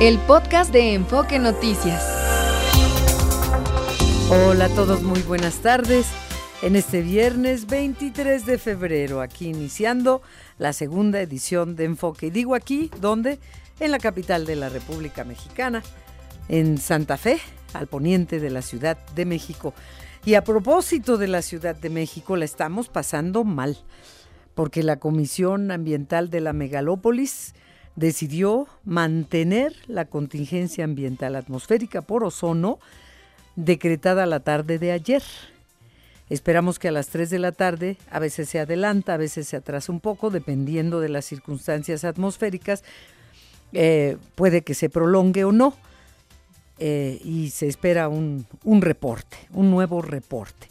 el podcast de Enfoque Noticias. Hola a todos, muy buenas tardes. En este viernes 23 de febrero, aquí iniciando la segunda edición de Enfoque. Y digo aquí, ¿dónde? En la capital de la República Mexicana, en Santa Fe, al poniente de la Ciudad de México. Y a propósito de la Ciudad de México, la estamos pasando mal, porque la Comisión Ambiental de la Megalópolis decidió mantener la contingencia ambiental atmosférica por ozono decretada la tarde de ayer. Esperamos que a las 3 de la tarde, a veces se adelanta, a veces se atrasa un poco, dependiendo de las circunstancias atmosféricas, eh, puede que se prolongue o no, eh, y se espera un, un reporte, un nuevo reporte.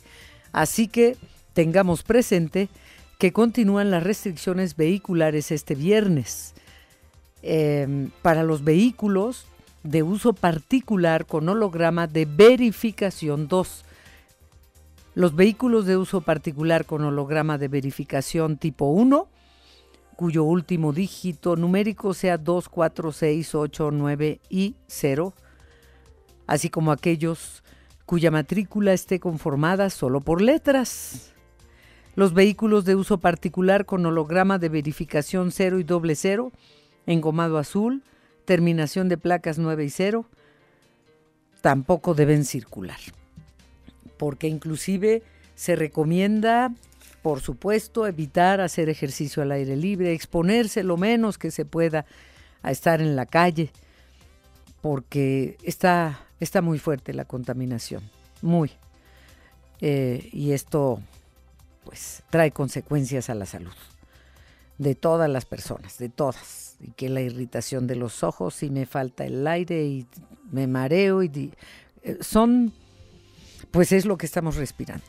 Así que tengamos presente que continúan las restricciones vehiculares este viernes. Em, para los vehículos de uso particular con holograma de verificación 2. Los vehículos de uso particular con holograma de verificación tipo 1, cuyo último dígito numérico sea 2, 4, 6, 8, 9 y 0, así como aquellos cuya matrícula esté conformada solo por letras. Los vehículos de uso particular con holograma de verificación 0 y doble 0 engomado azul, terminación de placas 9 y 0, tampoco deben circular. Porque inclusive se recomienda, por supuesto, evitar hacer ejercicio al aire libre, exponerse lo menos que se pueda a estar en la calle, porque está, está muy fuerte la contaminación, muy. Eh, y esto pues trae consecuencias a la salud de todas las personas, de todas y que la irritación de los ojos y me falta el aire y me mareo y eh, son pues es lo que estamos respirando.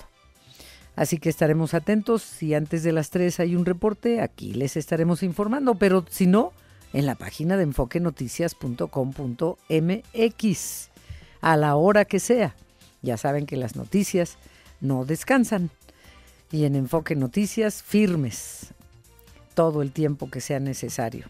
Así que estaremos atentos. Si antes de las 3 hay un reporte, aquí les estaremos informando. Pero si no, en la página de enfoquenoticias.com.mx, a la hora que sea. Ya saben que las noticias no descansan. Y en Enfoque Noticias, firmes todo el tiempo que sea necesario.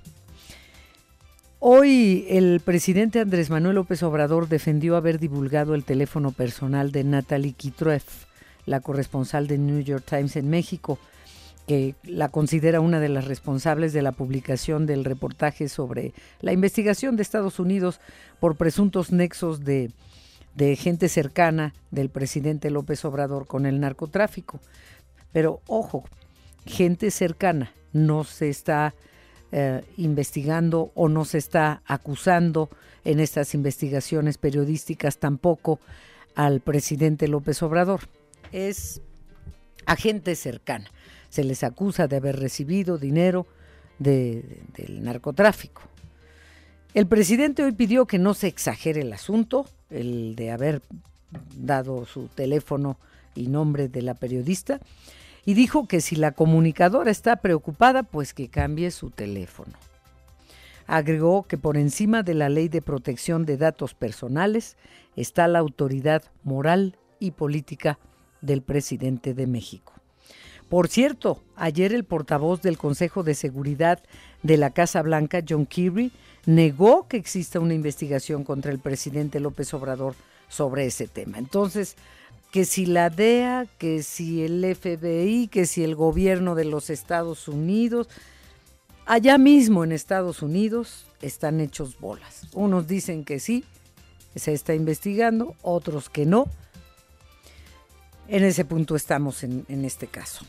Hoy el presidente Andrés Manuel López Obrador defendió haber divulgado el teléfono personal de Natalie Kitrueff, la corresponsal de New York Times en México, que la considera una de las responsables de la publicación del reportaje sobre la investigación de Estados Unidos por presuntos nexos de, de gente cercana del presidente López Obrador con el narcotráfico. Pero ojo, gente cercana, no se está eh, investigando o no se está acusando en estas investigaciones periodísticas tampoco al presidente López Obrador. Es agente cercana. Se les acusa de haber recibido dinero del narcotráfico. El presidente hoy pidió que no se exagere el asunto, el de haber dado su teléfono y nombre de la periodista, y dijo que si la comunicadora está preocupada, pues que cambie su teléfono. Agregó que por encima de la ley de protección de datos personales está la autoridad moral y política del presidente de México. Por cierto, ayer el portavoz del Consejo de Seguridad de la Casa Blanca, John Kerry, negó que exista una investigación contra el presidente López Obrador sobre ese tema. Entonces, que si la DEA, que si el FBI, que si el gobierno de los Estados Unidos, allá mismo en Estados Unidos están hechos bolas. Unos dicen que sí, se está investigando, otros que no. En ese punto estamos en, en este caso.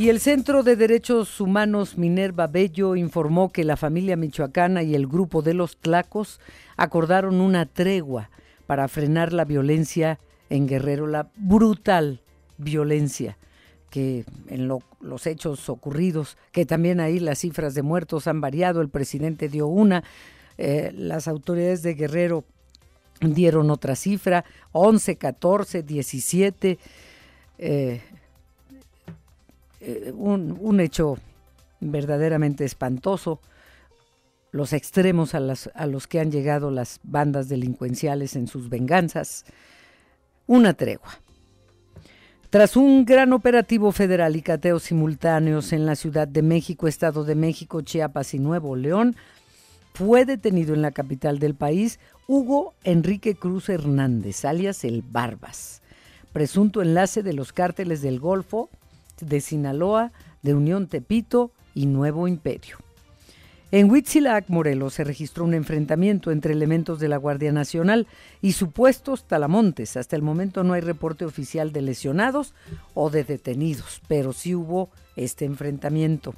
Y el Centro de Derechos Humanos Minerva Bello informó que la familia michoacana y el grupo de los Tlacos acordaron una tregua para frenar la violencia en Guerrero, la brutal violencia que en los hechos ocurridos, que también ahí las cifras de muertos han variado, el presidente dio una, eh, las autoridades de Guerrero dieron otra cifra, 11, 14, 17. Eh, eh, un, hecho verdaderamente espantoso, los extremos a, las, a, los que han llegado las bandas delincuenciales en sus venganzas. una tregua. Tras un gran operativo federal y cateos simultáneos en la Ciudad de México, Estado de México, Chiapas y Nuevo León, fue detenido en la capital del país Hugo Enrique Cruz Hernández, alias el Barbas, presunto enlace de los cárteles del Golfo, de Sinaloa, de Unión Tepito y Nuevo Imperio. En Huitzilac, Morelos, se registró un enfrentamiento entre elementos de la Guardia Nacional y supuestos talamontes. Hasta el momento no hay reporte oficial de lesionados o de detenidos, pero sí hubo este enfrentamiento.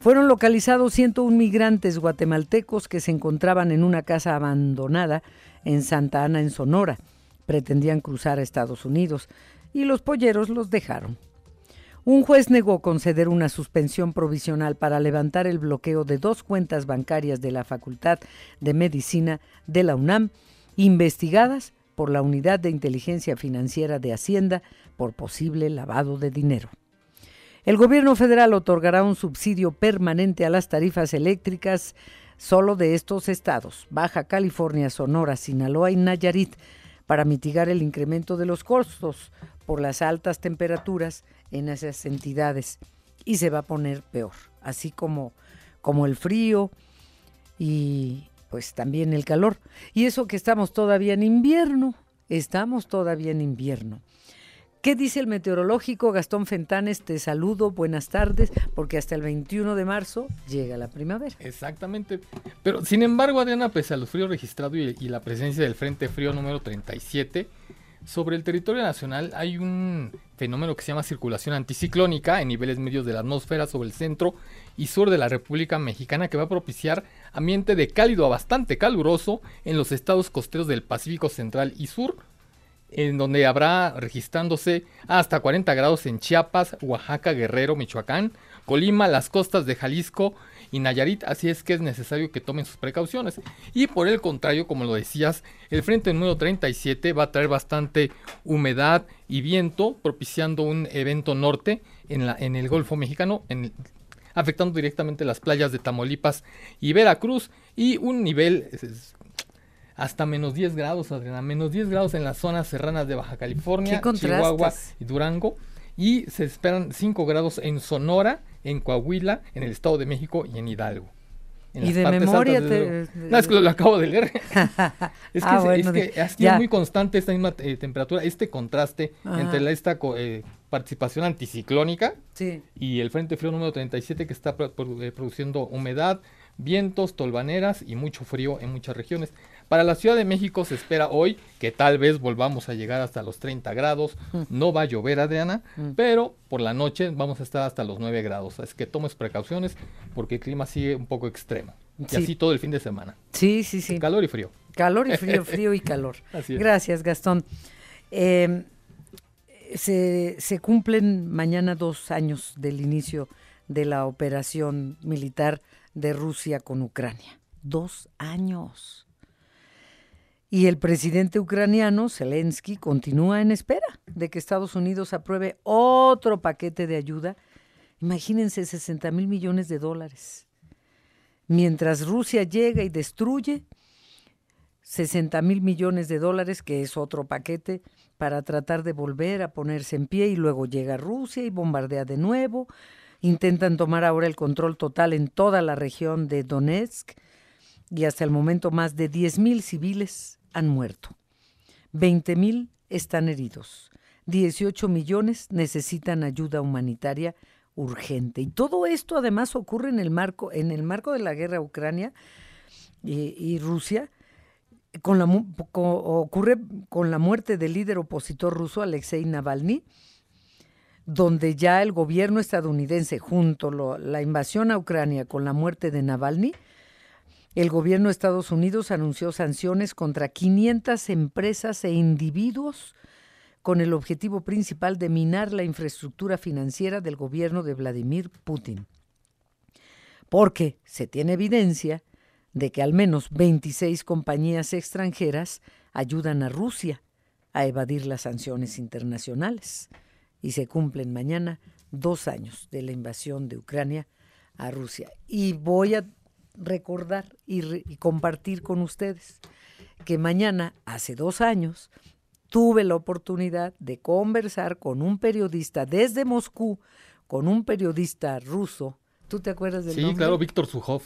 Fueron localizados 101 migrantes guatemaltecos que se encontraban en una casa abandonada en Santa Ana, en Sonora. Pretendían cruzar a Estados Unidos y los polleros los dejaron. Un juez negó conceder una suspensión provisional para levantar el bloqueo de dos cuentas bancarias de la Facultad de Medicina de la UNAM, investigadas por la Unidad de Inteligencia Financiera de Hacienda por posible lavado de dinero. El gobierno federal otorgará un subsidio permanente a las tarifas eléctricas solo de estos estados, Baja California, Sonora, Sinaloa y Nayarit, para mitigar el incremento de los costos por las altas temperaturas en esas entidades y se va a poner peor, así como, como el frío y pues también el calor. Y eso que estamos todavía en invierno, estamos todavía en invierno. ¿Qué dice el meteorológico? Gastón Fentanes, te saludo, buenas tardes, porque hasta el 21 de marzo llega la primavera. Exactamente. Pero sin embargo, Adriana, pese a los fríos registrados y, y la presencia del Frente Frío número 37, sobre el territorio nacional hay un fenómeno que se llama circulación anticiclónica en niveles medios de la atmósfera sobre el centro y sur de la República Mexicana que va a propiciar ambiente de cálido a bastante caluroso en los estados costeros del Pacífico Central y Sur, en donde habrá registrándose hasta 40 grados en Chiapas, Oaxaca, Guerrero, Michoacán, Colima, las costas de Jalisco y Nayarit, así es que es necesario que tomen sus precauciones. Y por el contrario, como lo decías, el frente número 37 va a traer bastante humedad y viento, propiciando un evento norte en, la, en el Golfo Mexicano, afectando directamente las playas de Tamaulipas y Veracruz, y un nivel hasta menos 10 grados, Adriana, menos 10 grados en las zonas serranas de Baja California, Chihuahua y Durango y se esperan 5 grados en Sonora, en Coahuila, en el Estado de México y en Hidalgo. y de memoria No, es que lo, acabo de leer. es que, ah, es, que es muy constante esta misma eh, temperatura, este contraste entre esta eh, participación anticiclónica y el Frente Frío número 37 que está eh, produciendo humedad, vientos, tolvaneras y mucho frío en muchas regiones. Para la Ciudad de México se espera hoy que tal vez volvamos a llegar hasta los 30 grados. Mm. No va a llover, Adriana, mm. pero por la noche vamos a estar hasta los 9 grados. Es que tomes precauciones porque el clima sigue un poco extremo. Y así todo el fin de semana. Sí, sí, sí. Calor y frío. Calor y frío, frío y calor. Gracias, Gastón. Em, se, se cumplen mañana dos años del inicio de la operación militar de Rusia con Ucrania. Dos años. Y el presidente ucraniano, Zelensky, continúa en espera de que Estados Unidos apruebe otro paquete de ayuda. Imagínense 60 mil millones de dólares. Mientras Rusia llega y destruye 60 mil millones de dólares, que es otro paquete, para tratar de volver a ponerse en pie y luego llega Rusia y bombardea de nuevo. Intentan tomar ahora el control total en toda la región de Donetsk y hasta el momento más de 10 mil civiles han muerto. 20 mil están heridos. 18 millones necesitan ayuda humanitaria urgente. Y todo esto además ocurre en el marco, en el marco de la guerra Ucrania y, Rusia. Con ocurre con la muerte del líder opositor ruso Alexei Navalny, donde ya el gobierno estadounidense, junto a la invasión a Ucrania con la muerte de Navalny, el gobierno de Estados Unidos anunció sanciones contra 500 empresas e individuos con el objetivo principal de minar la infraestructura financiera del gobierno de Vladimir Putin. Porque se tiene evidencia de que al menos 26 compañías extranjeras ayudan a Rusia a evadir las sanciones internacionales. Y se cumplen mañana dos años de la invasión de Ucrania a Rusia. Y voy a recordar y, compartir con ustedes que mañana, hace dos años, tuve la oportunidad de conversar con un periodista desde Moscú, con un periodista ruso. ¿Tú te acuerdas del sí, nombre? Sí, claro, Víctor Sujov.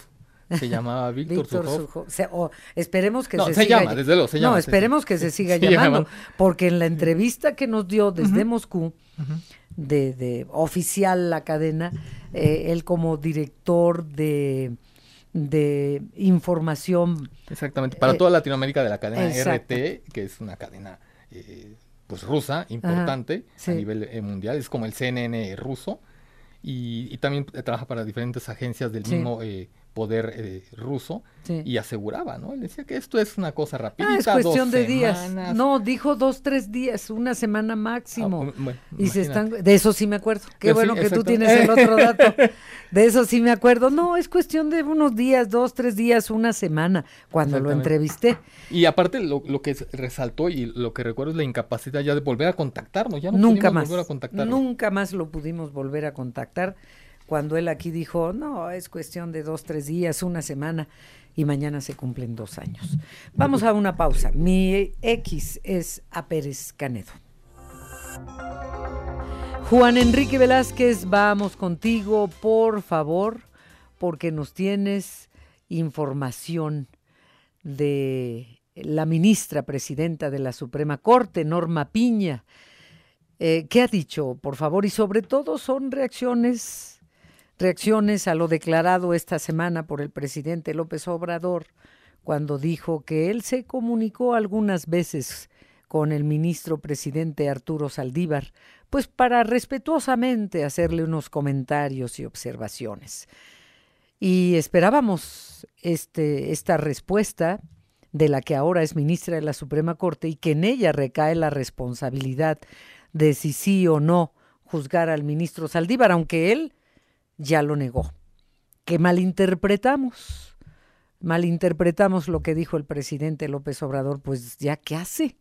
Se llamaba Víctor, Sujov. esperemos que no, se, se siga llama, desde luego, se llama. No, esperemos que se siga llamando, porque en la entrevista que nos dio desde Moscú, de, de, oficial la cadena, eh, él como director de de información. Exactamente, para toda Latinoamérica de la cadena RT, que es una cadena eh, pues rusa, importante a nivel eh, mundial, es como el CNN ruso, y, también trabaja para diferentes agencias del mismo eh, poder eh, ruso y aseguraba, ¿no? Él decía que esto es una cosa rápida. Ah, es cuestión de días. No, dijo dos, tres días, una semana máximo. Ah, y se están, de eso sí me acuerdo. Qué bueno que tú tienes el otro dato. De eso sí me acuerdo. No, es cuestión de unos días, dos, tres días, una semana, cuando lo entrevisté. Y aparte lo, lo, que resaltó y lo que recuerdo es la incapacidad ya de volver a contactarnos. Ya no nunca más. volver a contactarnos. Nunca más lo pudimos volver a contactar cuando él aquí dijo, no, es cuestión de dos, tres días, una semana, y mañana se cumplen dos años. Vamos a una pausa. Mi X es a Pérez Canedo. Juan Enrique Velázquez, vamos contigo, por favor, porque nos tienes información de la ministra presidenta de la Suprema Corte, Norma Piña. Eh, ¿Qué ha dicho, por favor? Y sobre todo son reacciones reacciones a lo declarado esta semana por el presidente López Obrador, cuando dijo que él se comunicó algunas veces con el ministro presidente Arturo Saldívar, pues para respetuosamente hacerle unos comentarios y observaciones. Y esperábamos este, esta respuesta de la que ahora es ministra de la Suprema Corte y que en ella recae la responsabilidad de si sí o no juzgar al ministro Saldívar, aunque él ya lo negó. Que malinterpretamos, malinterpretamos lo que dijo el presidente López Obrador, pues ya qué hace,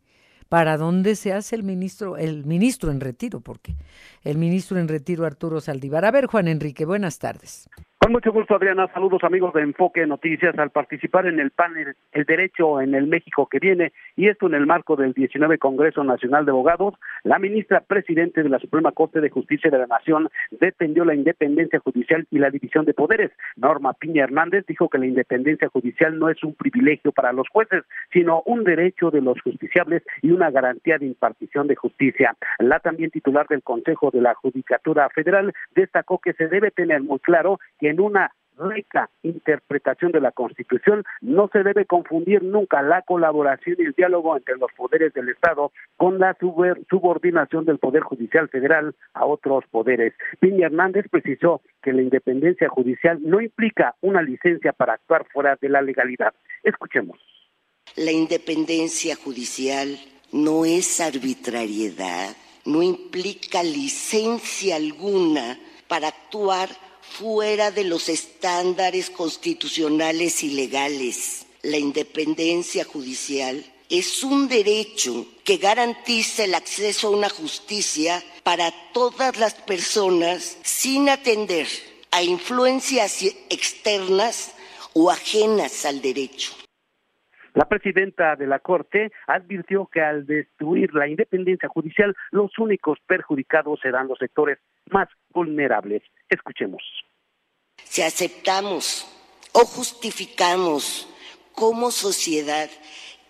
para dónde se hace el ministro, el ministro en retiro, porque el ministro en retiro Arturo Saldívar. A ver, Juan Enrique, buenas tardes. Con mucho gusto, Adriana. Saludos, amigos de Enfoque Noticias. Al participar en el panel El Derecho en el México que viene, y esto en el marco del 19 Congreso Nacional de Abogados, la ministra presidente de la Suprema Corte de Justicia de la Nación defendió la independencia judicial y la división de poderes. Norma Piña Hernández dijo que la independencia judicial no es un privilegio para los jueces, sino un derecho de los justiciables y una garantía de impartición de justicia. La también titular del Consejo de la Judicatura Federal destacó que se debe tener muy claro que en una rica interpretación de la Constitución, no se debe confundir nunca la colaboración y el diálogo entre los poderes del Estado con la subordinación del Poder Judicial Federal a otros poderes. Piña Hernández precisó que la independencia judicial no implica una licencia para actuar fuera de la legalidad. Escuchemos. La independencia judicial no es arbitrariedad, no implica licencia alguna para actuar fuera de los estándares constitucionales y legales. La independencia judicial es un derecho que garantiza el acceso a una justicia para todas las personas sin atender a influencias externas o ajenas al derecho. La presidenta de la Corte advirtió que al destruir la independencia judicial, los únicos perjudicados serán los sectores más vulnerables. Escuchemos. Si aceptamos o justificamos como sociedad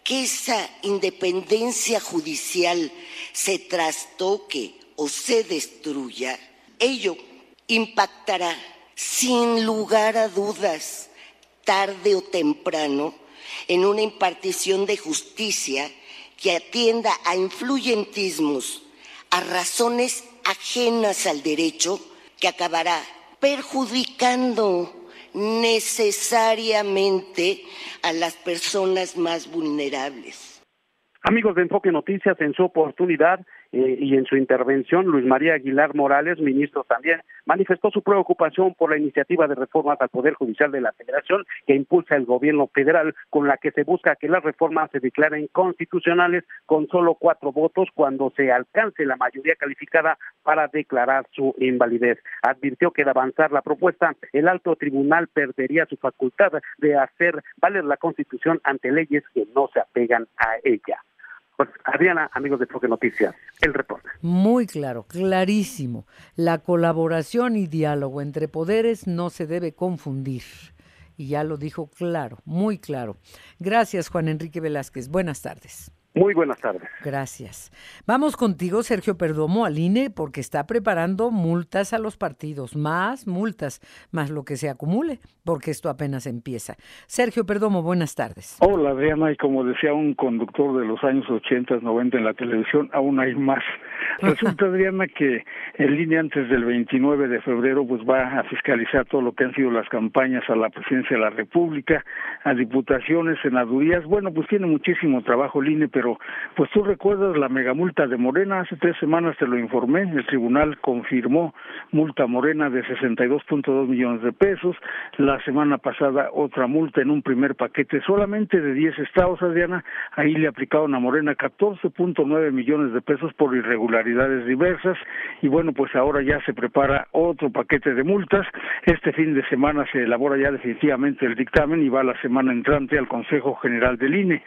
que esa independencia judicial se trastoque o se destruya, ello impactará sin lugar a dudas, tarde o temprano, en una impartición de justicia que atienda a influyentismos, a razones ajenas al derecho, que acabará perjudicando necesariamente a las personas más vulnerables. Amigos de Enfoque Noticias, en su oportunidad, eh, y en su intervención, Luis María Aguilar Morales, ministro también, manifestó su preocupación por la iniciativa de reformas al Poder Judicial de la Federación que impulsa el gobierno federal, con la que se busca que las reformas se declaren constitucionales con solo cuatro votos cuando se alcance la mayoría calificada para declarar su invalidez. Advirtió que de avanzar la propuesta, el alto tribunal perdería su facultad de hacer valer la Constitución ante leyes que no se apegan a ella. Pues, Adriana, amigos de Enfoque Noticias, el reporte. Muy claro, clarísimo. La colaboración y diálogo entre poderes no se debe confundir. Y ya lo dijo claro, muy claro. Gracias, Juan Enrique Velázquez. Buenas tardes. Muy buenas tardes. Gracias. Vamos contigo, Sergio Perdomo, al INE, porque está preparando multas a los partidos, más multas, más lo que se acumule, porque esto apenas empieza. Sergio Perdomo, buenas tardes. Hola, Adriana, y como decía un conductor de los años 80, 90 en la televisión, aún hay más. Resulta, Adriana, que el INE antes del 29 de febrero pues va a fiscalizar todo lo que han sido las campañas a la presidencia de la República, a diputaciones, senadurías. Bueno, pues tiene muchísimo trabajo el INE, pero pues tú recuerdas la megamulta de Morena, hace tres semanas te lo informé, el tribunal confirmó multa Morena de 62.2 millones de pesos, la semana pasada otra multa en un primer paquete solamente de 10 estados, Adriana, ahí le aplicaron a Morena 14.9 millones de pesos por irregularidades diversas y bueno, pues ahora ya se prepara otro paquete de multas, este fin de semana se elabora ya definitivamente el dictamen y va la semana entrante al Consejo General del INE.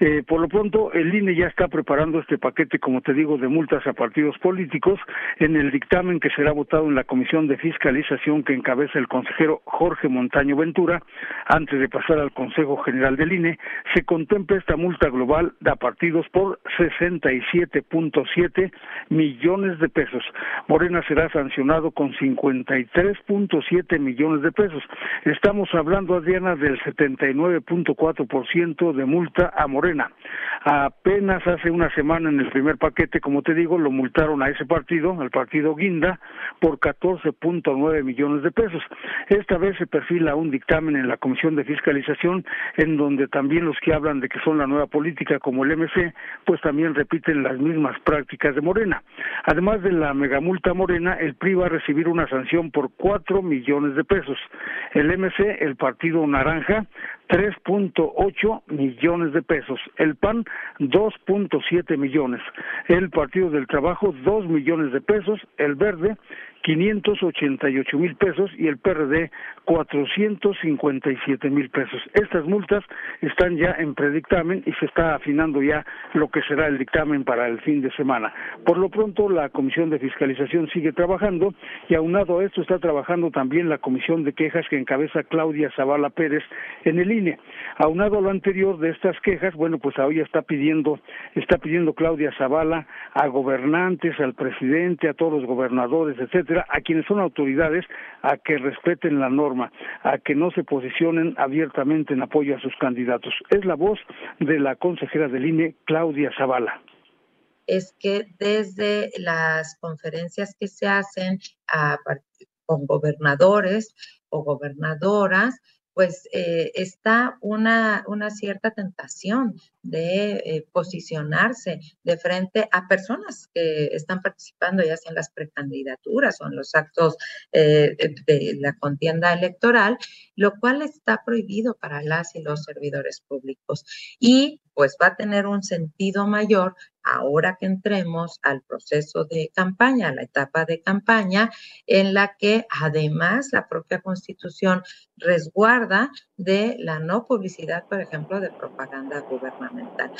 Eh, por lo pronto, el INE ya está preparando este paquete, como te digo, de multas a partidos políticos en el dictamen que será votado en la Comisión de Fiscalización que encabeza el consejero Jorge Montaño Ventura. Antes de pasar al Consejo General del INE, se contempla esta multa global a partidos por 67.7 millones de pesos. Morena será sancionado con 53.7 millones de pesos. Estamos hablando, Adriana, del 79.4% de multa a Morena. Apenas hace una semana en el primer paquete, como te digo, lo multaron a ese partido, al partido Guinda, por 14.9 millones de pesos. Esta vez se perfila un dictamen en la Comisión de Fiscalización en donde también los que hablan de que son la nueva política como el MC, pues también repiten las mismas prácticas de Morena. Además de la megamulta Morena, el PRI va a recibir una sanción por 4 millones de pesos. El MC, el Partido Naranja, 3.8 millones de pesos. El PAN, 2.7 millones. El Partido del Trabajo, 2 millones de pesos. El Verde, 588 mil pesos y el PRD 457 mil pesos. Estas multas están ya en predictamen y se está afinando ya lo que será el dictamen para el fin de semana. Por lo pronto, la Comisión de Fiscalización sigue trabajando y aunado a esto está trabajando también la Comisión de Quejas que encabeza Claudia Zavala Pérez en el INE. Aunado a lo anterior de estas quejas, bueno, pues hoy está pidiendo, está pidiendo Claudia Zavala a gobernantes, al presidente, a todos los gobernadores, etcétera, a quienes son autoridades, a que respeten la norma, a que no se posicionen abiertamente en apoyo a sus candidatos. Es la voz de la consejera del INE, Claudia Zavala es que desde las conferencias que se hacen con gobernadores o gobernadoras, pues eh, está una, una, cierta tentación de eh, posicionarse de frente a personas que están participando ya sea en las precandidaturas o en los actos eh, de la contienda electoral, lo cual está prohibido para las y los servidores públicos. Y pues va a tener un sentido mayor ahora que entremos al proceso de campaña, a la etapa de campaña, en la que además la propia constitución resguarda de la no publicidad, por ejemplo, de propaganda gubernamental fundamental.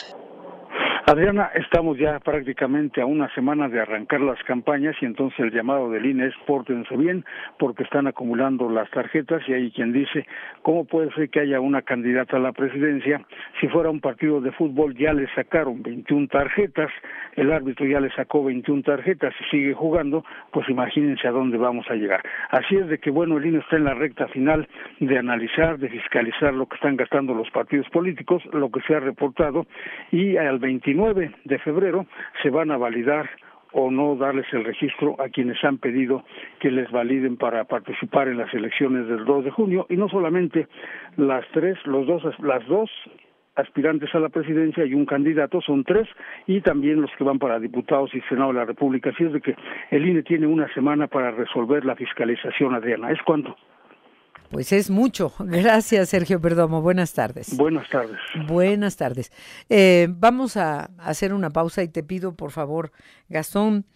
Adriana, estamos ya prácticamente a una semana de arrancar las campañas y entonces el llamado del INE es pórtense bien porque están acumulando las tarjetas y hay quien dice, ¿cómo puede ser que haya una candidata a la presidencia? Si fuera un partido de fútbol ya le sacaron 21 tarjetas, el árbitro ya le sacó 21 tarjetas y sigue jugando, pues imagínense a dónde vamos a llegar. Así es de que, bueno, el INE está en la recta final de analizar, de fiscalizar lo que están gastando los partidos políticos, lo que se ha reportado y al 21 29 de febrero se van a validar o no darles el registro a quienes han pedido que les validen para participar en las elecciones del 2 de junio y no solamente las tres, los dos, las dos aspirantes a la presidencia y un candidato, son tres, y también los que van para diputados y Senado de la República. Así es de que el INE tiene una semana para resolver la fiscalización, Adriana. ¿Es cuánto? Pues es mucho. Gracias, Sergio Perdomo. Buenas tardes. Buenas tardes. Buenas tardes. Eh, vamos a hacer una pausa y te pido, por favor, Gastón,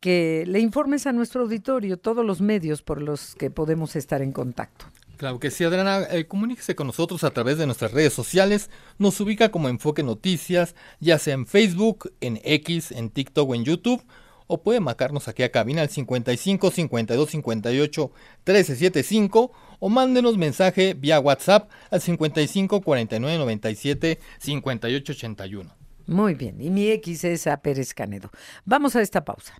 que le informes a nuestro auditorio todos los medios por los que podemos estar en contacto. Claro que sí, Adriana. Eh, comuníquese con nosotros a través de nuestras redes sociales. Nos ubica como Enfoque Noticias, ya sea en Facebook, en X, en TikTok o en YouTube. O puede marcarnos aquí a cabina al 55 52 58 1375 o mándenos mensaje vía WhatsApp al 55 49 97 58 81. Muy bien, y mi X es a Pérez Canedo. Vamos a esta pausa.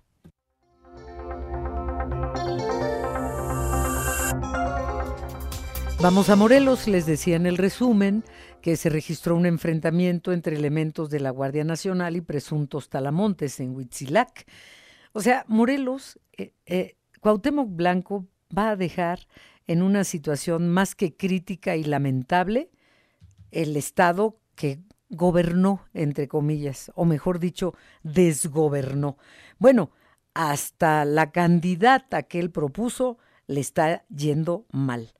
Vamos a Morelos, les decía en el resumen que se registró un enfrentamiento entre elementos de la Guardia Nacional y presuntos talamontes en Huitzilac. O sea, Morelos, eh, eh, Cuauhtémoc Blanco va a dejar en una situación más que crítica y lamentable el Estado que gobernó, entre comillas, o mejor dicho, desgobernó. Bueno, hasta la candidata que él propuso le está yendo mal.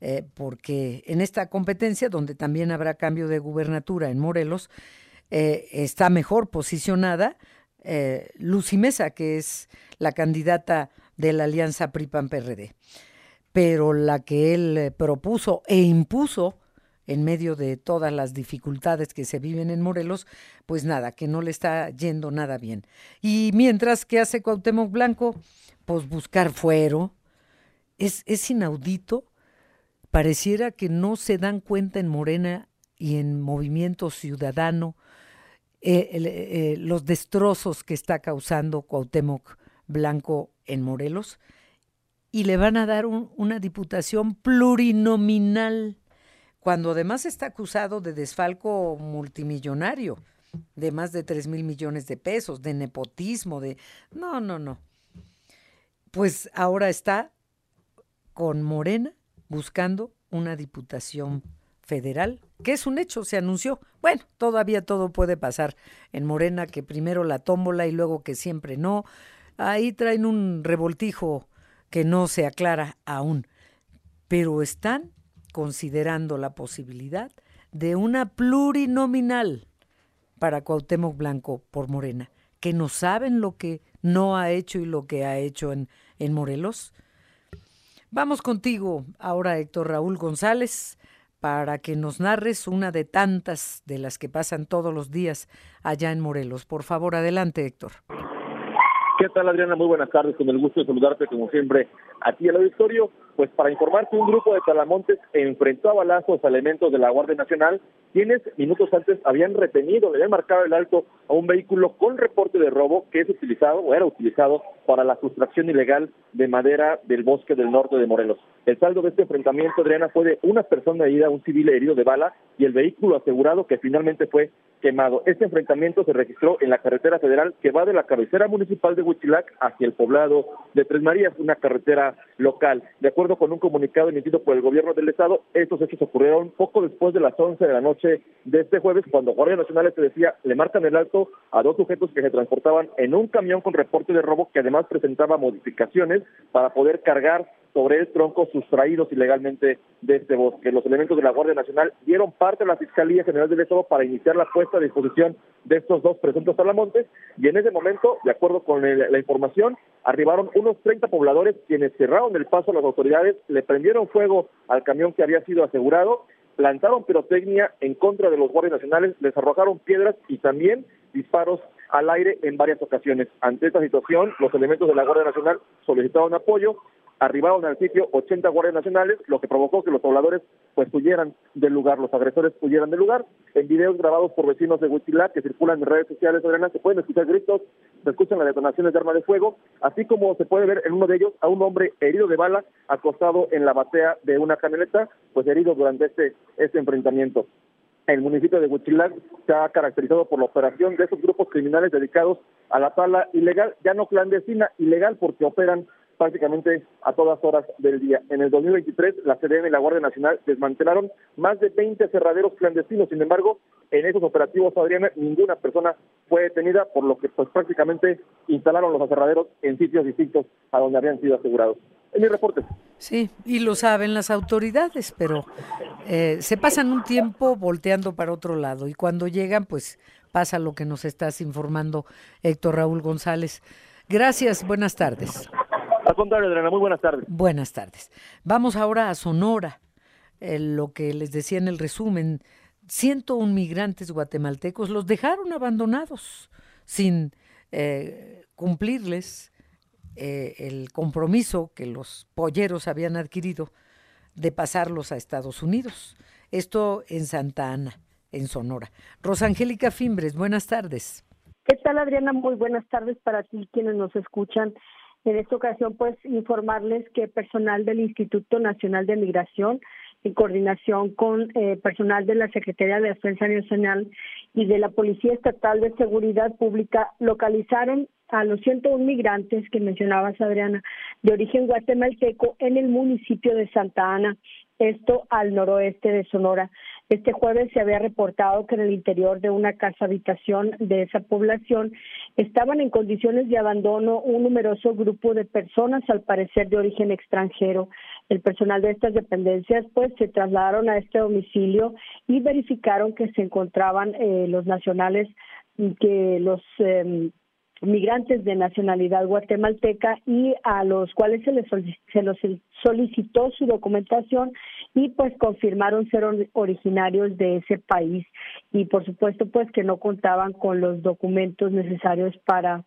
Eh, porque en esta competencia, donde también habrá cambio de gubernatura en Morelos, eh, está mejor posicionada eh, Lucy Mesa, que es la candidata de la alianza PRI-PAN-PRD. Pero la que él propuso e impuso en medio de todas las dificultades que se viven en Morelos, pues nada, que no le está yendo nada bien. Y mientras que hace Cuauhtémoc Blanco, pues buscar fuero, es, es inaudito pareciera que no se dan cuenta en Morena y en Movimiento Ciudadano eh, eh, los destrozos que está causando Cuauhtémoc Blanco en Morelos y le van a dar una diputación plurinominal cuando además está acusado de desfalco multimillonario de más de 3 mil millones de pesos, de nepotismo, de... No, no, no. Pues ahora está con Morena buscando una diputación federal, que es un hecho, se anunció. Bueno, todavía todo puede pasar en Morena, que primero la tómbola y luego que siempre no. Ahí traen un revoltijo que no se aclara aún, pero están considerando la posibilidad de una plurinominal para Cuauhtémoc Blanco por Morena, que no saben lo que no ha hecho y lo que ha hecho en, en Morelos. Vamos contigo ahora, Héctor Raúl González, para que nos narres una de tantas de las que pasan todos los días allá en Morelos. Por favor, adelante, Héctor. ¿Qué tal, Adriana? Muy buenas tardes. Con el gusto de saludarte, como siempre, aquí al auditorio. Pues para informarte, un grupo de talamontes enfrentó a balazos a elementos de la Guardia Nacional, quienes minutos antes habían retenido, le habían marcado el alto a un vehículo con reporte de robo que es utilizado o era utilizado para la sustracción ilegal de madera del bosque del norte de Morelos. El saldo de este enfrentamiento, Adriana, fue de una persona herida, un civil herido de bala y el vehículo asegurado que finalmente fue quemado. Este enfrentamiento se registró en la carretera federal que va de la cabecera municipal de Huichilac hacia el poblado de Tres Marías, una carretera local. De acuerdo con un comunicado emitido por el gobierno del estado, estos hechos ocurrieron poco después de las 11 de la noche de este jueves, cuando Guardia Nacional se decía, le marcan el alto a dos sujetos que se transportaban en un camión con reporte de robo que además presentaba modificaciones para poder cargar sobre el tronco sustraídos ilegalmente de este bosque. Los elementos de la Guardia Nacional dieron parte a la Fiscalía General del Estado para iniciar la puesta a disposición de estos dos presuntos salamontes y en ese momento, de acuerdo con la información, arribaron unos 30 pobladores quienes cerraron el paso a las autoridades, le prendieron fuego al camión que había sido asegurado, plantaron pirotecnia en contra de los guardias nacionales, les arrojaron piedras y también disparos al aire en varias ocasiones. Ante esta situación, los elementos de la Guardia Nacional solicitaron apoyo arribaron al sitio 80 guardias nacionales, lo que provocó que los pobladores pues huyeran del lugar, los agresores huyeran del lugar. En videos grabados por vecinos de Huitzilac que circulan en redes sociales, Adriana, se pueden escuchar gritos, se escuchan las detonaciones de armas de fuego, así como se puede ver en uno de ellos a un hombre herido de bala acostado en la batea de una camioneta, pues herido durante este, este enfrentamiento. El municipio de Huitzilac se ha caracterizado por la operación de esos grupos criminales dedicados a la tala ilegal, ya no clandestina, ilegal porque operan prácticamente a todas horas del día. En el 2023, la CDN y la Guardia Nacional desmantelaron más de 20 cerraderos clandestinos. Sin embargo, en esos operativos, Adriana, ninguna persona fue detenida, por lo que pues prácticamente instalaron los aserraderos en sitios distintos a donde habían sido asegurados. En mi reporte. Sí, y lo saben las autoridades, pero eh, se pasan un tiempo volteando para otro lado y cuando llegan, pues pasa lo que nos estás informando Héctor Raúl González. Gracias, buenas tardes. Al contrario, Adriana, muy buenas tardes. Buenas tardes. Vamos ahora a Sonora. Eh, lo que les decía en el resumen, 101 migrantes guatemaltecos los dejaron abandonados sin eh, cumplirles eh, el compromiso que los polleros habían adquirido de pasarlos a Estados Unidos. Esto en Santa Ana, en Sonora. Rosangélica Fimbres, buenas tardes. ¿Qué tal, Adriana? Muy buenas tardes para ti, quienes nos escuchan. En esta ocasión, pues, informarles que personal del Instituto Nacional de Migración, en coordinación con eh, personal de la Secretaría de Defensa Nacional y de la Policía Estatal de Seguridad Pública, localizaron a los 101 migrantes que mencionabas, Adriana, de origen guatemalteco en el municipio de Santa Ana, esto al noroeste de Sonora. Este jueves se había reportado que en el interior de una casa habitación de esa población estaban en condiciones de abandono un numeroso grupo de personas, al parecer de origen extranjero. El personal de estas dependencias pues se trasladaron a este domicilio y verificaron que se encontraban eh, los nacionales que los eh, migrantes de nacionalidad guatemalteca y a los cuales se les se solicitó su documentación y pues confirmaron ser originarios de ese país y por supuesto pues que no contaban con los documentos necesarios para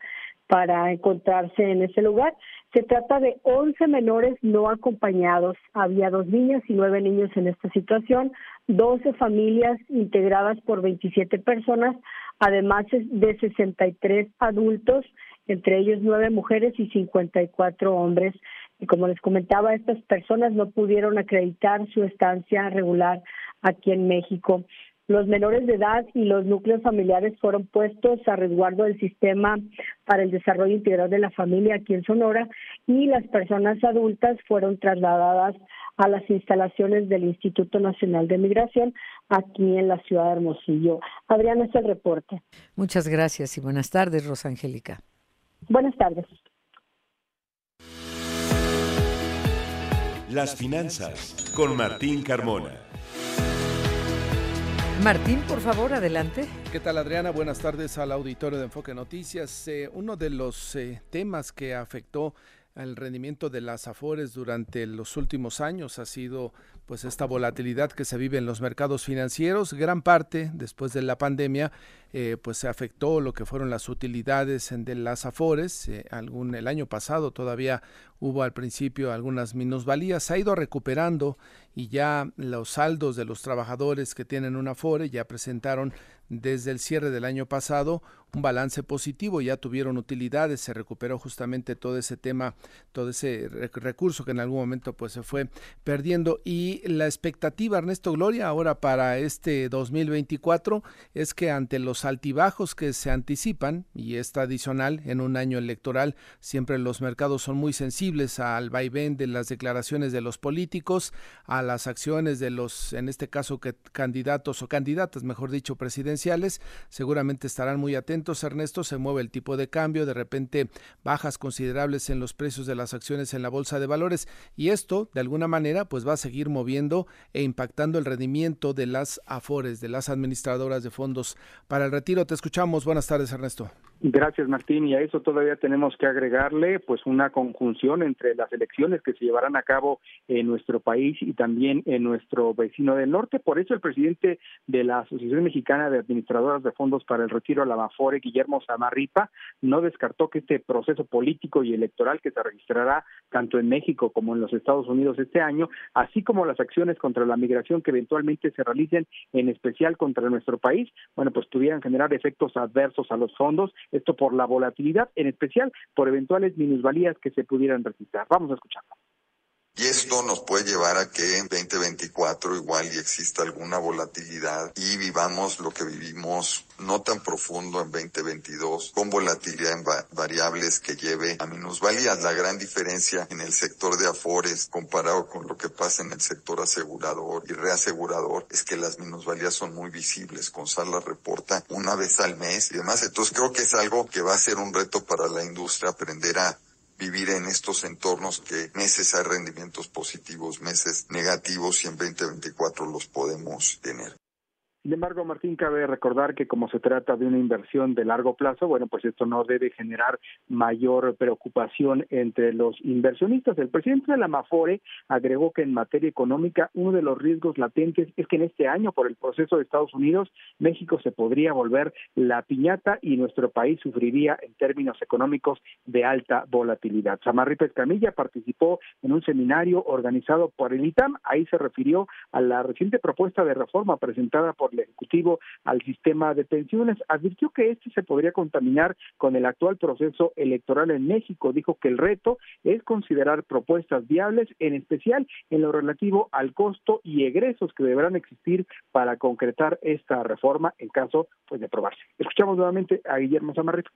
para encontrarse en ese lugar. Se trata de 11 menores no acompañados. Había dos niñas y nueve niños en esta situación, 12 familias integradas por 27 personas, además de 63 adultos, entre ellos nueve mujeres y 54 hombres. Y como les comentaba, estas personas no pudieron acreditar su estancia regular aquí en México. Los menores de edad y los núcleos familiares fueron puestos a resguardo del sistema para el desarrollo integral de la familia aquí en Sonora y las personas adultas fueron trasladadas a las instalaciones del Instituto Nacional de Migración aquí en la ciudad de Hermosillo. Adriana, es el reporte. Muchas gracias y buenas tardes, Rosangélica. Buenas tardes. Las finanzas con Martín Carmona. Martín, por favor, adelante. ¿Qué tal Adriana? Buenas tardes al auditorio de Enfoque Noticias. Eh, uno de los eh, temas que afectó el rendimiento de las afores durante los últimos años ha sido pues esta volatilidad que se vive en los mercados financieros gran parte después de la pandemia eh, pues se afectó lo que fueron las utilidades de las afores algún el año pasado todavía hubo al principio algunas minusvalías se ha ido recuperando y ya los saldos de los trabajadores que tienen una afore ya presentaron desde el cierre del año pasado un balance positivo, ya tuvieron utilidades, se recuperó justamente todo ese tema, todo ese recurso que en algún momento pues se fue perdiendo. Y la expectativa Ernesto Gloria ahora para este 2024 es que ante los altibajos que se anticipan y es tradicional en un año electoral, siempre los mercados son muy sensibles al vaivén de las declaraciones de los políticos, a las acciones de los en este caso que candidatos o candidatas, mejor dicho, presidenciales, seguramente estarán muy atentos Ernesto, se mueve el tipo de cambio, de repente bajas considerables en los precios de las acciones en la bolsa de valores y esto, de alguna manera, pues va a seguir moviendo e impactando el rendimiento de las AFORES, de las administradoras de fondos para el retiro. Te escuchamos. Buenas tardes, Ernesto. Gracias, Martín. Y a eso todavía tenemos que agregarle pues una conjunción entre las elecciones que se llevarán a cabo en nuestro país y también en nuestro vecino del norte. Por eso el presidente de la Asociación Mexicana de Administradoras de Fondos para el Retiro, la Mafore, Guillermo Samarripa, no descartó que este proceso político y electoral que se registrará tanto en México como en los Estados Unidos este año, así como las acciones contra la migración que eventualmente se realicen, en especial contra nuestro país, bueno, pues pudieran generar efectos adversos a los fondos esto por la volatilidad, en especial por eventuales minusvalías que se pudieran registrar. Vamos a escucharlo. Y esto nos puede llevar a que en 2024 igual y exista alguna volatilidad y vivamos lo que vivimos no tan profundo en 2022 con volatilidad en variables que lleve a minusvalías. La gran diferencia en el sector de afores comparado con lo que pasa en el sector asegurador y reasegurador es que las minusvalías son muy visibles. Consal la reporta una vez al mes y demás. Entonces creo que es algo que va a ser un reto para la industria aprender a vivir en estos entornos que meses hay rendimientos positivos, meses negativos y en 2024 los podemos tener. Sin embargo, Martín, cabe recordar que como se trata de una inversión de largo plazo, bueno, pues esto no debe generar mayor preocupación entre los inversionistas. El presidente de la Mafore agregó que en materia económica uno de los riesgos latentes es que en este año, por el proceso de Estados Unidos, México se podría volver la piñata y nuestro país sufriría en términos económicos de alta volatilidad. Samarri Pescamilla participó en un seminario organizado por el ITAM. Ahí se refirió a la reciente propuesta de reforma presentada por el Ejecutivo al sistema de pensiones, advirtió que este se podría contaminar con el actual proceso electoral en México. Dijo que el reto es considerar propuestas viables, en especial en lo relativo al costo y egresos que deberán existir para concretar esta reforma en caso pues, de aprobarse. Escuchamos nuevamente a Guillermo Samarrito.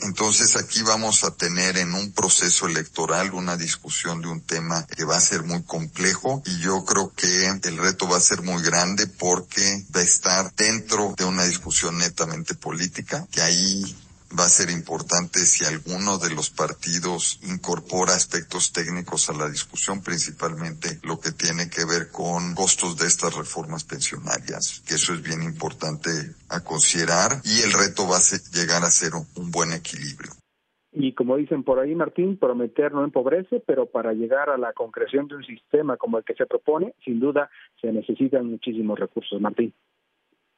Entonces aquí vamos a tener en un proceso electoral una discusión de un tema que va a ser muy complejo y yo creo que el reto va a ser muy grande porque va a estar dentro de una discusión netamente política, que ahí va a ser importante si alguno de los partidos incorpora aspectos técnicos a la discusión, principalmente lo que tiene que ver con costos de estas reformas pensionarias, que eso es bien importante a considerar y el reto va a llegar a ser un buen equilibrio. Y como dicen por ahí, Martín, prometer no empobrece, pero para llegar a la concreción de un sistema como el que se propone, sin duda se necesitan muchísimos recursos, Martín.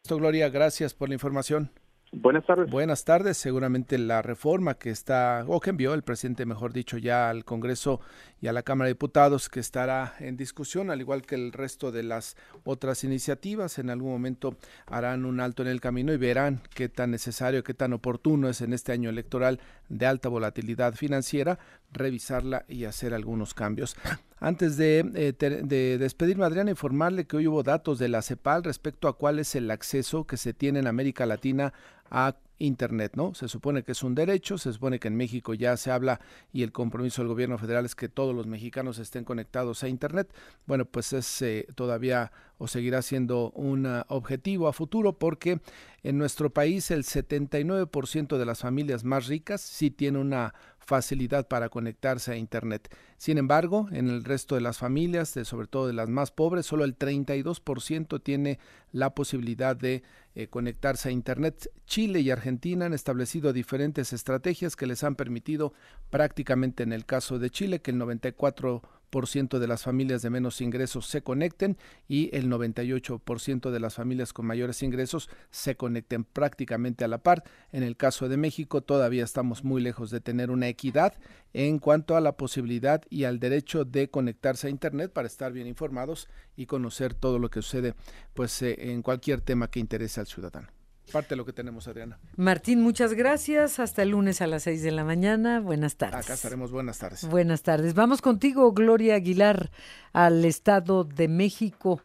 Gloria, gracias por la información. Buenas tardes. Buenas tardes. Seguramente la reforma que está, o que envió el presidente, mejor dicho, ya al Congreso y a la Cámara de Diputados, que estará en discusión, al igual que el resto de las otras iniciativas. En algún momento harán un alto en el camino y verán qué tan necesario, qué tan oportuno es en este año electoral de alta volatilidad financiera revisarla y hacer algunos cambios. Antes de, eh, de, despedirme, Adriana, informarle que hoy hubo datos de la CEPAL respecto a cuál es el acceso que se tiene en América Latina a Internet, ¿no? Se supone que es un derecho, se supone que en México ya se habla y el compromiso del gobierno federal es que todos los mexicanos estén conectados a Internet. Bueno, pues es eh, todavía o seguirá siendo un ah, objetivo a futuro porque en nuestro país el 79% de las familias más ricas sí tiene una facilidad para conectarse a Internet. Sin embargo, en el resto de las familias, de, sobre todo de las más pobres, solo el 32% tiene la posibilidad de eh, conectarse a Internet. Chile y Argentina han establecido diferentes estrategias que les han permitido prácticamente en el caso de Chile que el 94% ciento de las familias de menos ingresos se conecten y el 98% de las familias con mayores ingresos se conecten prácticamente a la par. En el caso de México todavía estamos muy lejos de tener una equidad en cuanto a la posibilidad y al derecho de conectarse a internet para estar bien informados y conocer todo lo que sucede pues eh, en cualquier tema que interese al ciudadano parte de lo que tenemos, Adriana. Martín, muchas gracias. Hasta el lunes a las 6 de la mañana. Buenas tardes. Acá estaremos. Buenas tardes. Buenas tardes. Vamos contigo, Gloria Aguilar, al Estado de México.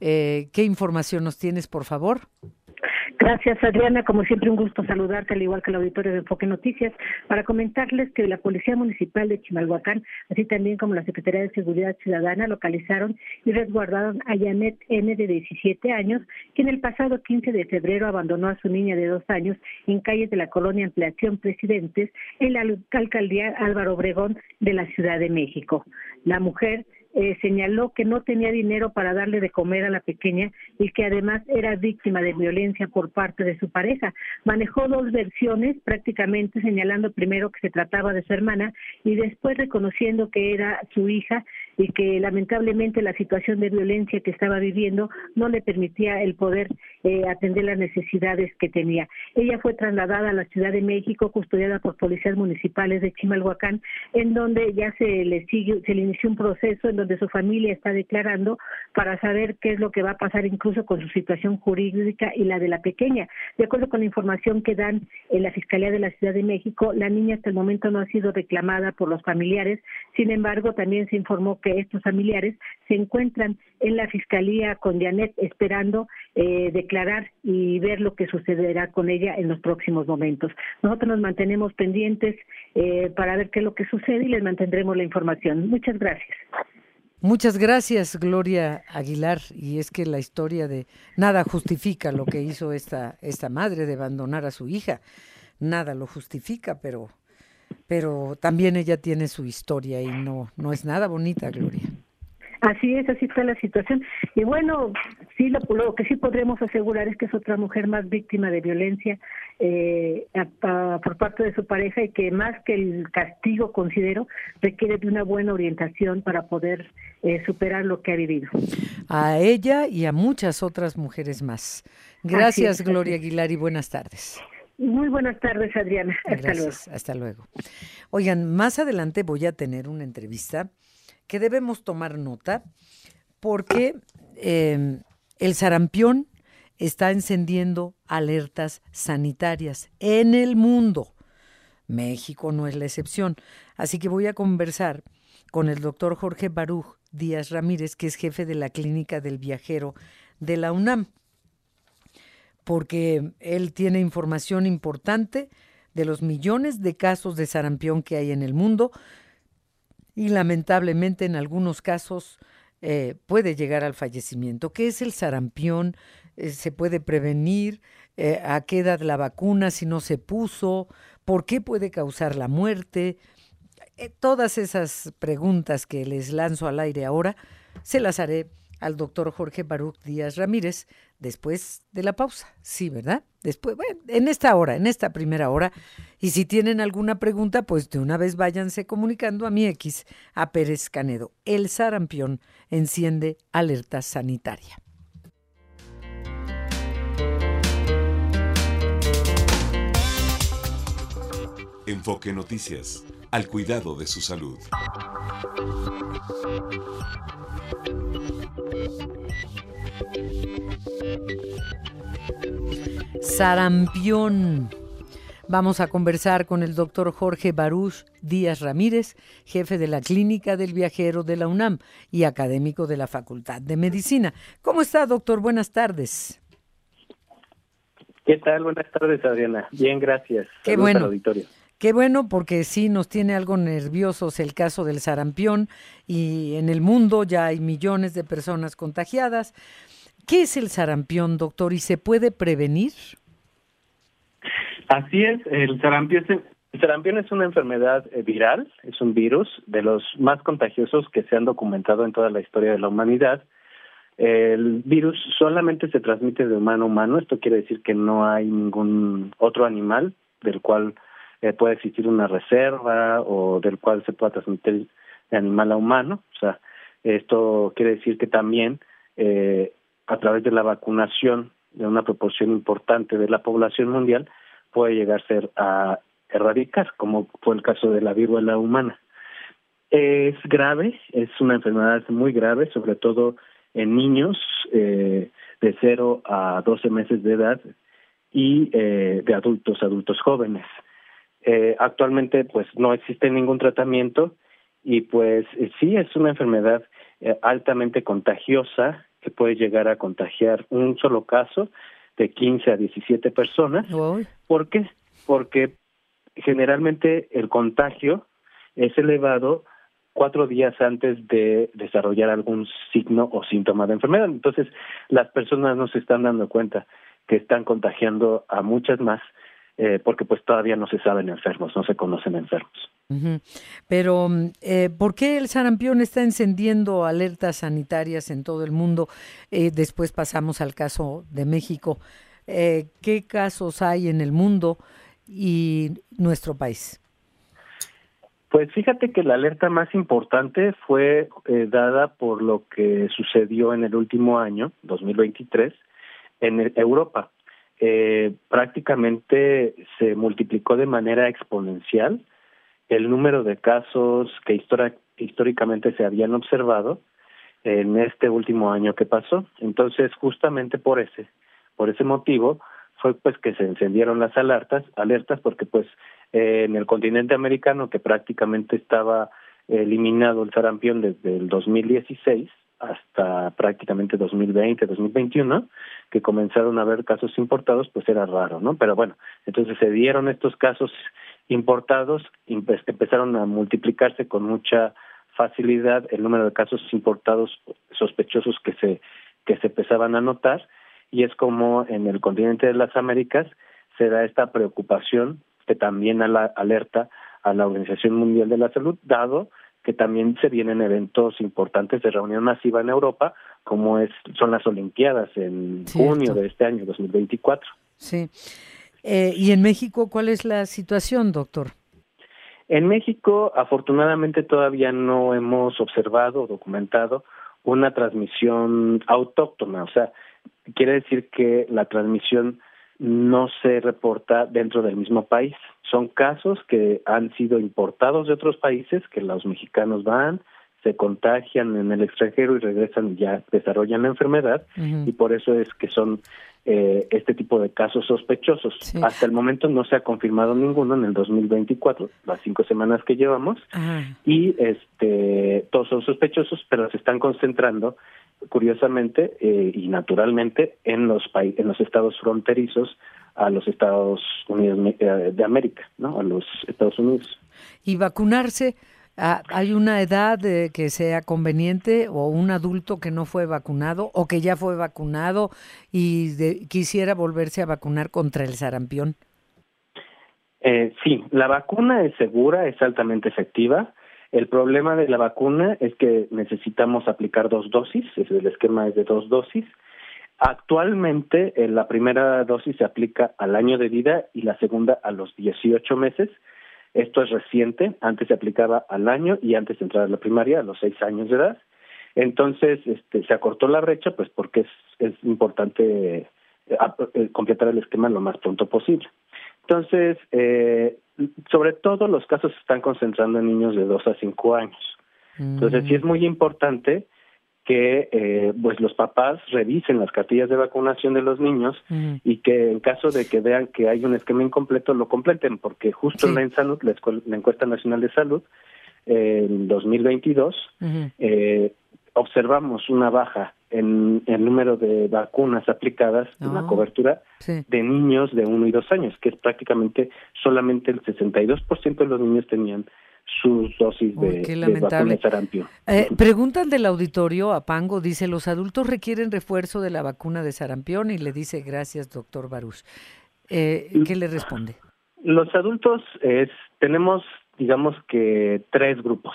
Eh, ¿Qué información nos tienes, por favor? Gracias, Adriana. Como siempre, un gusto saludarte, al igual que el auditorio de Enfoque Noticias, para comentarles que la Policía Municipal de Chimalhuacán, así también como la Secretaría de Seguridad Ciudadana, localizaron y resguardaron a Janet N. de 17 años, que en el pasado 15 de febrero abandonó a su niña de dos años en calles de la colonia Ampliación Presidentes, en la alcaldía Álvaro Obregón de la Ciudad de México. La mujer eh, señaló que no tenía dinero para darle de comer a la pequeña y que además era víctima de violencia por parte de su pareja. Manejó dos versiones, prácticamente señalando primero que se trataba de su hermana y después reconociendo que era su hija y que lamentablemente la situación de violencia que estaba viviendo no le permitía el poder eh, atender las necesidades que tenía. Ella fue trasladada a la Ciudad de México, custodiada por policías municipales de Chimalhuacán, en donde ya se le sigue, se le inició un proceso en donde su familia está declarando para saber qué es lo que va a pasar incluso con su situación jurídica y la de la pequeña. De acuerdo con la información que dan en la Fiscalía de la Ciudad de México, la niña hasta el momento no ha sido reclamada por los familiares, sin embargo también se informó que estos familiares se encuentran en la Fiscalía con Janet esperando eh, declarar y ver lo que sucederá con ella en los próximos momentos. Nosotros nos mantenemos pendientes eh, para ver qué es lo que sucede y les mantendremos la información. Muchas gracias. Muchas gracias, Gloria Aguilar. Y es que la historia de nada justifica lo que hizo esta, esta madre de abandonar a su hija. Nada lo justifica, pero, pero también ella tiene su historia y no, no es nada bonita, Gloria. Así es, así está la situación. Y bueno, sí lo, lo, que sí podremos asegurar es que es otra mujer más víctima de violencia eh, por parte de su pareja y que más que el castigo considero requiere de una buena orientación para poder eh, superar lo que ha vivido. A ella y a muchas otras mujeres más. Gracias, Gloria Aguilar, y buenas tardes. Muy buenas tardes, Adriana. Hasta luego. Hasta luego. Oigan, más adelante voy a tener una entrevista que debemos tomar nota porque eh, el sarampión está encendiendo alertas sanitarias en el mundo. México no es la excepción. Así que voy a conversar con el doctor Jorge Baruch Díaz Ramírez, que es jefe de la Clínica del Viajero de la UNAM, porque él tiene información importante de los millones de casos de sarampión que hay en el mundo y lamentablemente en algunos casos eh, puede llegar al fallecimiento. ¿Qué es el sarampión? Eh, ¿Se puede prevenir? Eh, ¿A qué edad la vacuna si no se puso? ¿Por qué puede causar la muerte? todas esas preguntas que les lanzo al aire ahora se las haré al doctor Jorge Baruch Díaz Ramírez después de la pausa. Sí, ¿verdad? Después, bueno, en esta hora, en esta primera hora. Y si tienen alguna pregunta, pues de una vez váyanse comunicando a mi X, a Pérez Canedo. El sarampión enciende alerta sanitaria. Enfoque Noticias, al cuidado de su salud. Sarampión. Vamos a conversar con el doctor Jorge Baruch Díaz Ramírez, jefe de la Clínica del Viajero de la UNAM y académico de la Facultad de Medicina. ¿Cómo está, doctor? Buenas tardes. ¿Qué tal? Buenas tardes, Adriana. Bien, gracias. Qué bueno. auditorio. Qué bueno, porque sí nos tiene algo nerviosos el caso del sarampión y en el mundo ya hay millones de personas contagiadas. ¿Qué es el sarampión, doctor, y se puede prevenir? Así es, el sarampión, el sarampión es una enfermedad eh, viral, es un virus de los más contagiosos que se han documentado en toda la historia de la humanidad. El virus solamente se transmite de humano a humano, esto quiere decir que no hay ningún otro animal del cual eh, pueda existir una reserva o del cual se pueda transmitir de animal a humano. O sea, esto quiere decir que también eh, a través de la vacunación de una proporción importante de la población mundial puede llegar a ser a erradicar, como fue el caso de la viruela humana. Es grave, es una enfermedad muy grave, sobre todo en niños eh, de 0 a 12 meses de edad y eh, de adultos, adultos jóvenes. Eh, actualmente, pues no existe ningún tratamiento y pues eh, sí es una enfermedad eh, altamente contagiosa que puede llegar a contagiar un solo caso de 15 a 17 personas. ¿Por qué? Porque generalmente el contagio es elevado cuatro días antes de desarrollar algún signo o síntoma de enfermedad. Entonces, las personas no se están dando cuenta que están contagiando a muchas más eh, porque pues todavía no se saben enfermos, no se conocen enfermos. Pero, eh, ¿por qué el sarampión está encendiendo alertas sanitarias en todo el mundo? Eh, después pasamos al caso de México. Eh, ¿Qué casos hay en el mundo y nuestro país? Pues fíjate que la alerta más importante fue dada por lo que sucedió en el último año, 2023, en Europa eh, prácticamente se multiplicó de manera exponencial el número de casos que históricamente se habían observado en este último año que pasó. Entonces, justamente por ese, por ese motivo, fue pues que se encendieron las alertas, alertas porque pues en el continente americano que prácticamente estaba eliminado el sarampión desde el 2016, hasta prácticamente 2020, 2021, que comenzaron a haber casos importados, pues era raro, ¿no? Pero bueno, entonces se dieron estos casos importados, empezaron a multiplicarse con mucha facilidad el número de casos importados sospechosos que se que se empezaban a notar y es como en el continente de las Américas se da esta preocupación que también alerta a la Organización Mundial de la Salud, dado que también se vienen eventos importantes de reunión masiva en Europa como es son las Olimpiadas en junio de este año 2024. Sí. Eh, ¿Y en México cuál es la situación, doctor? En México, afortunadamente, todavía no hemos observado o documentado una transmisión autóctona, o sea, quiere decir que la transmisión no se reporta dentro del mismo país. Son casos que han sido importados de otros países, que los mexicanos van, se contagian en el extranjero y regresan y ya desarrollan la enfermedad y por eso es que son eh, este tipo de casos sospechosos. Hasta el momento no se ha confirmado ninguno en el 2024, las cinco semanas que llevamos, y este todos son sospechosos, pero se están concentrando curiosamente eh, y naturalmente en los en los estados fronterizos a los Estados Unidos eh, de América, ¿no? A los Estados Unidos. Y vacunarse ¿Hay una edad que sea conveniente o un adulto que no fue vacunado o que ya fue vacunado y quisiera volverse a vacunar contra el sarampión? Eh, sí, la vacuna es segura, es altamente efectiva. El problema de la vacuna es que necesitamos aplicar dos dosis, el esquema es de dos dosis. Actualmente eh, la primera dosis se aplica al año de vida y la segunda a los 18 meses esto es reciente, antes se aplicaba al año y antes de entrar a la primaria, a los seis años de edad. Entonces, este, se acortó la brecha, pues porque es, es importante eh, eh, completar el esquema lo más pronto posible. Entonces, eh, sobre todo los casos se están concentrando en niños de dos a cinco años. Entonces, sí es muy importante que eh, pues los papás revisen las cartillas de vacunación de los niños y que en caso de que vean que hay un esquema incompleto lo completen porque justo en la Salud, la, encuesta nacional de salud en 2022 eh, observamos una baja en el número de vacunas aplicadas en la ah, cobertura de niños de uno y dos años, que es prácticamente solamente el 62% de los niños tenían sus dosis de, de sarampión. Eh, preguntan del auditorio a Pango, dice, los adultos requieren refuerzo de la vacuna de sarampión y le dice, gracias, doctor Barús. Eh, ¿Qué le responde? Los adultos es, tenemos, digamos que, tres grupos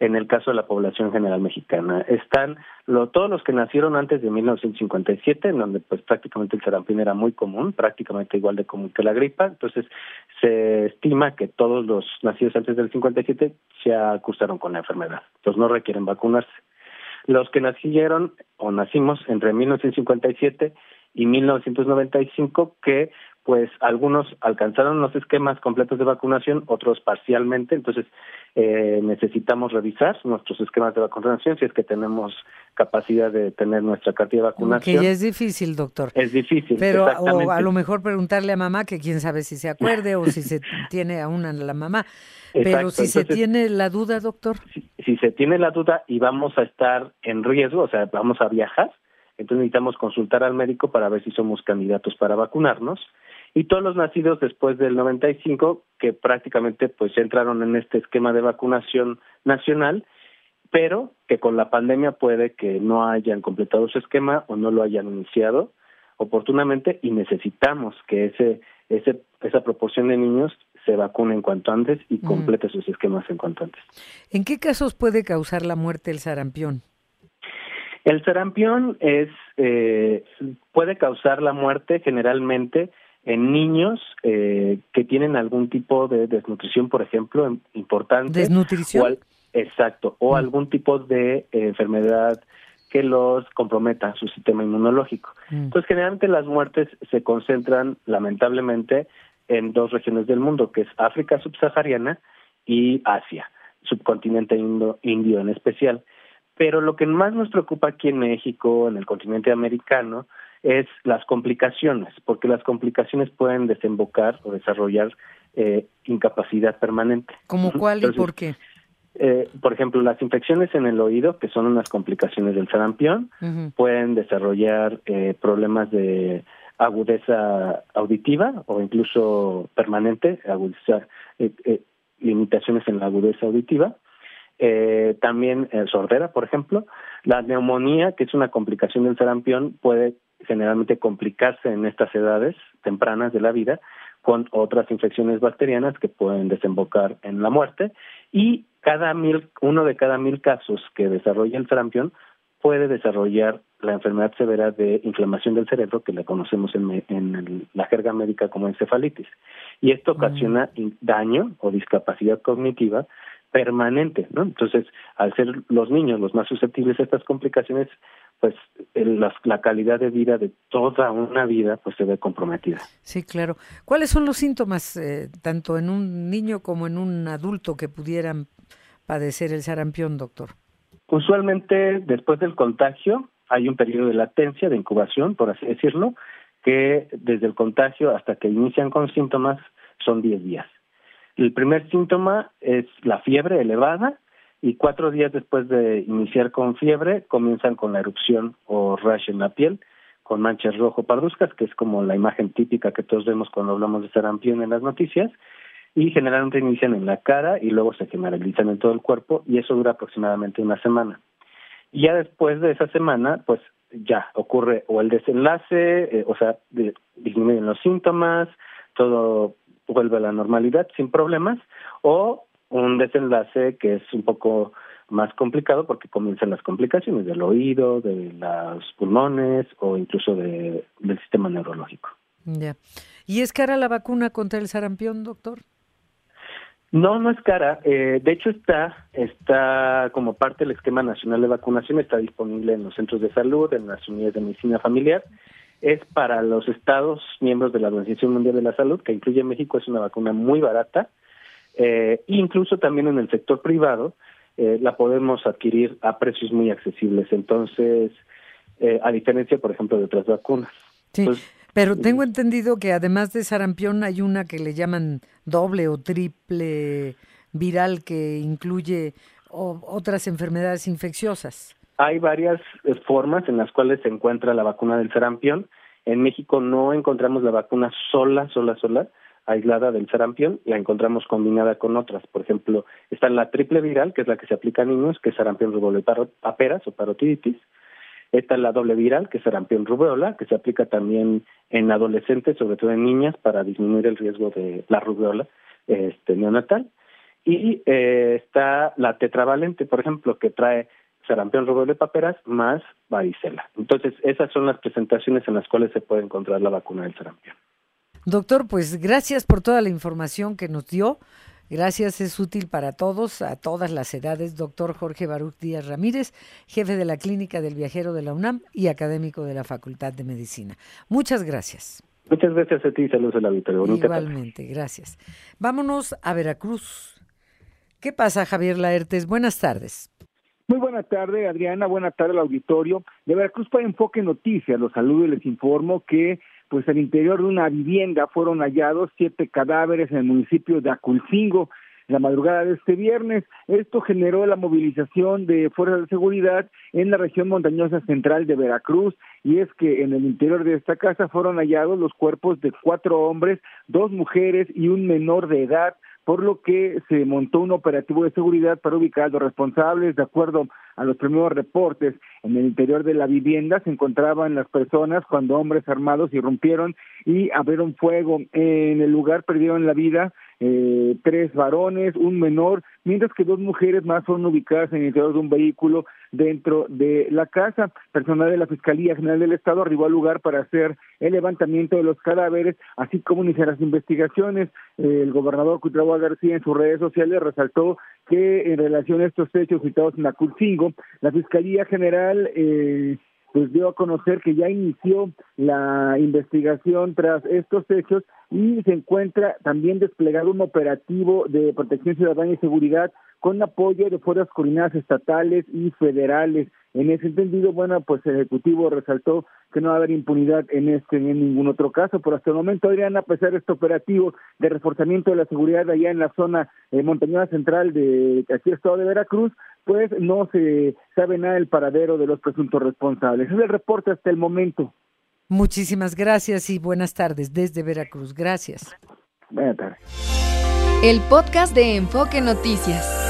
en el caso de la población general mexicana. Están lo, todos los que nacieron antes de 1957, en donde pues prácticamente el sarampión era muy común, prácticamente igual de común que la gripa. Entonces se estima que todos los nacidos antes del 57 se acusaron con la enfermedad. Entonces no requieren vacunarse. Los que nacieron o nacimos entre 1957 y 1995 que pues algunos alcanzaron los esquemas completos de vacunación, otros parcialmente, entonces eh, necesitamos revisar nuestros esquemas de vacunación si es que tenemos capacidad de tener nuestra cartilla de vacunación. Que ya es difícil, doctor. Es difícil. Pero o a lo mejor preguntarle a mamá, que quién sabe si se acuerde o si se tiene aún a la mamá. Pero si se tiene la duda, doctor. si se tiene la duda y vamos a estar en riesgo, o sea, vamos a viajar, entonces necesitamos consultar al médico para ver si somos candidatos para vacunarnos y todos los nacidos después del 95 que prácticamente pues entraron en este esquema de vacunación nacional, pero que con la pandemia puede que no hayan completado su esquema o no lo hayan iniciado oportunamente y necesitamos que ese, ese esa proporción de niños se vacune en cuanto antes y complete sus esquemas en cuanto antes. ¿En qué casos puede causar la muerte el sarampión? El sarampión es eh, puede causar la muerte generalmente en niños eh, que tienen algún tipo de desnutrición, por ejemplo, importante. ¿Desnutrición? exacto, o mm. algún tipo de eh, enfermedad que los comprometa su sistema inmunológico. Mm. Entonces, generalmente las muertes se concentran, lamentablemente, en dos regiones del mundo, que es África subsahariana y Asia, subcontinente indio en especial. Pero lo que más nos preocupa aquí en México, en el continente americano, es las complicaciones, porque las complicaciones pueden desembocar o desarrollar eh, incapacidad permanente. ¿Como cuál y por qué? Eh, por ejemplo, las infecciones en el oído, que son unas complicaciones del sarampión, pueden desarrollar eh, problemas de agudeza auditiva o incluso permanente, agudizar limitaciones en la agudeza auditiva. también sordera, por ejemplo. La neumonía, que es una complicación del sarampión, puede generalmente complicarse en estas edades tempranas de la vida con otras infecciones bacterianas que pueden desembocar en la muerte y cada mil, uno de cada mil casos que desarrolla el sarampión puede desarrollar la enfermedad severa de inflamación del cerebro que la conocemos en, la jerga médica como encefalitis. Y esto ocasiona daño o discapacidad cognitiva permanente, ¿no? Entonces, al ser los niños los más susceptibles a estas complicaciones, pues la, calidad de vida de toda una vida pues se ve comprometida. Sí, claro. ¿Cuáles son los síntomas, eh, tanto en un niño como en un adulto, que pudieran padecer el sarampión, doctor? Usualmente, después del contagio, hay un periodo de latencia, de incubación, por así decirlo, que desde el contagio hasta que inician con síntomas son 10 días. El primer síntoma es la fiebre elevada y cuatro días después de iniciar con fiebre comienzan con la erupción o rash en la piel con manchas rojo parduzcas, que es como la imagen típica que todos vemos cuando hablamos de sarampión en las noticias, y generalmente inician en la cara y luego se generalizan en todo el cuerpo y eso dura aproximadamente una semana. Y ya después de esa semana, pues ya ocurre o el desenlace, eh, o sea, disminuyen los síntomas, todo vuelve a la normalidad sin problemas, o un desenlace que es un poco más complicado porque comienzan las complicaciones del oído, de los pulmones o incluso de, del sistema neurológico. Ya. ¿Y es cara la vacuna contra el sarampión, doctor? No, no es cara. Eh, de hecho, está, está como parte del esquema nacional de vacunación, está disponible en los centros de salud, en las unidades de medicina familiar es para los estados miembros de la Organización Mundial de la Salud, que incluye México, es una vacuna muy barata. Eh, incluso también en el sector privado eh, la podemos adquirir a precios muy accesibles. Entonces, eh, a diferencia, por ejemplo, de otras vacunas. Sí, pues, pero tengo entendido que además de sarampión hay una que le llaman doble o triple viral que incluye otras enfermedades infecciosas. Hay varias eh, formas en las cuales se encuentra la vacuna del sarampión. En México no encontramos la vacuna sola, sola, sola, aislada del sarampión, la encontramos combinada con otras. Por ejemplo, está la triple viral, que es la que se aplica a niños, que es sarampión, rubéola y paperas o parotiditis. Está la doble viral, que es sarampión rubéola, que se aplica también en adolescentes, sobre todo en niñas, para disminuir el riesgo de la rubéola este, neonatal. Y eh, está la tetravalente, por ejemplo, que trae sarampión, rubéola de paperas más varicela. Entonces, esas son las presentaciones en las cuales se puede encontrar la vacuna del sarampión. Doctor, pues gracias por toda la información que nos dio. Gracias, es útil para todos, a todas las edades. Doctor Jorge Baruch Díaz Ramírez, jefe de la Clínica del Viajero de la UNAM y académico de la Facultad de Medicina. Muchas gracias. Muchas gracias a ti, saludos a la Igualmente, gracias. Vámonos a Veracruz. ¿Qué pasa, Javier Laertes? Buenas tardes. Muy buena tarde, Adriana. Buena tarde al auditorio. De Veracruz para Enfoque Noticias, los saludo y les informo que pues al interior de una vivienda fueron hallados siete cadáveres en el municipio de Aculcingo la madrugada de este viernes. Esto generó la movilización de fuerzas de seguridad en la región montañosa central de Veracruz y es que en el interior de esta casa fueron hallados los cuerpos de cuatro hombres, dos mujeres y un menor de edad por lo que se montó un operativo de seguridad para ubicar a los responsables. De acuerdo a los primeros reportes, en el interior de la vivienda se encontraban las personas cuando hombres armados irrumpieron y abrieron fuego. En el lugar perdieron la vida eh, tres varones, un menor, mientras que dos mujeres más fueron ubicadas en el interior de un vehículo dentro de la casa. Personal de la Fiscalía General del Estado arribó al lugar para hacer el levantamiento de los cadáveres, así como iniciar las investigaciones. el gobernador Cuitlagua García en sus redes sociales resaltó que en relación a estos hechos citados en Aculcingo, la Fiscalía General eh, pues dio a conocer que ya inició la investigación tras estos hechos y se encuentra también desplegado un operativo de protección ciudadana y seguridad con apoyo de fuerzas coordinadas estatales y federales. En ese entendido, bueno, pues el Ejecutivo resaltó que no va a haber impunidad en este ni en ningún otro caso, pero hasta el momento, Adrián, a pesar de este operativo de reforzamiento de la seguridad allá en la zona eh, montañosa central de aquí, Estado de Veracruz, pues no se sabe nada del paradero de los presuntos responsables. Es el reporte hasta el momento. Muchísimas gracias y buenas tardes desde Veracruz. Gracias. Buenas tardes. El podcast de Enfoque Noticias.